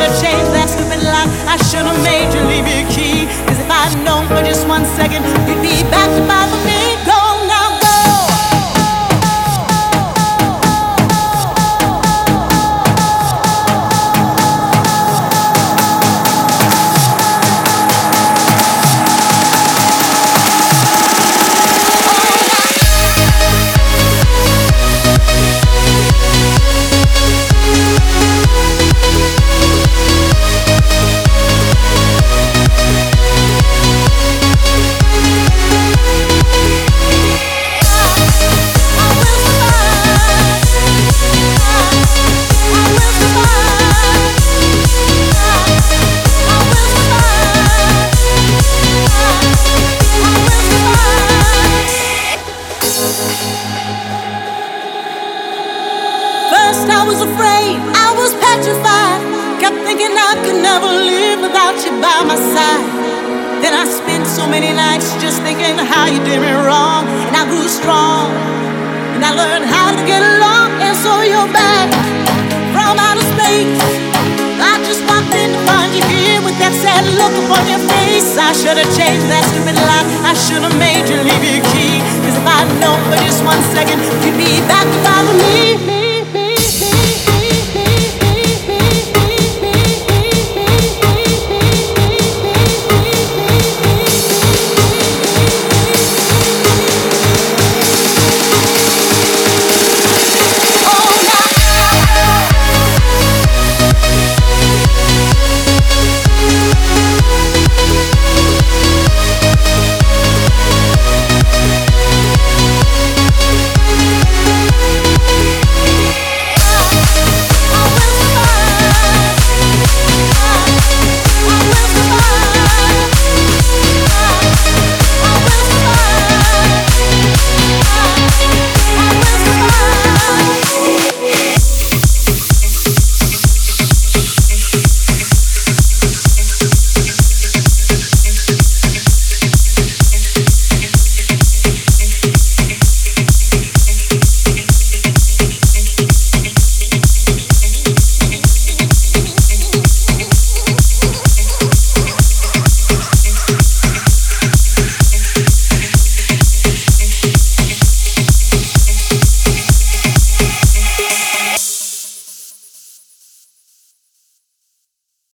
gonna change. Afraid, I was petrified. Kept thinking I could never live without you by my side. Then I spent so many nights just thinking how you did me wrong. And I grew strong. And I learned how to get along. And so you're back from outer space. I just walked in to find you here with that sad look upon your face. I should have changed that stupid lie. I should have made you leave your key. Cause if I'd known for just one second, you'd be back.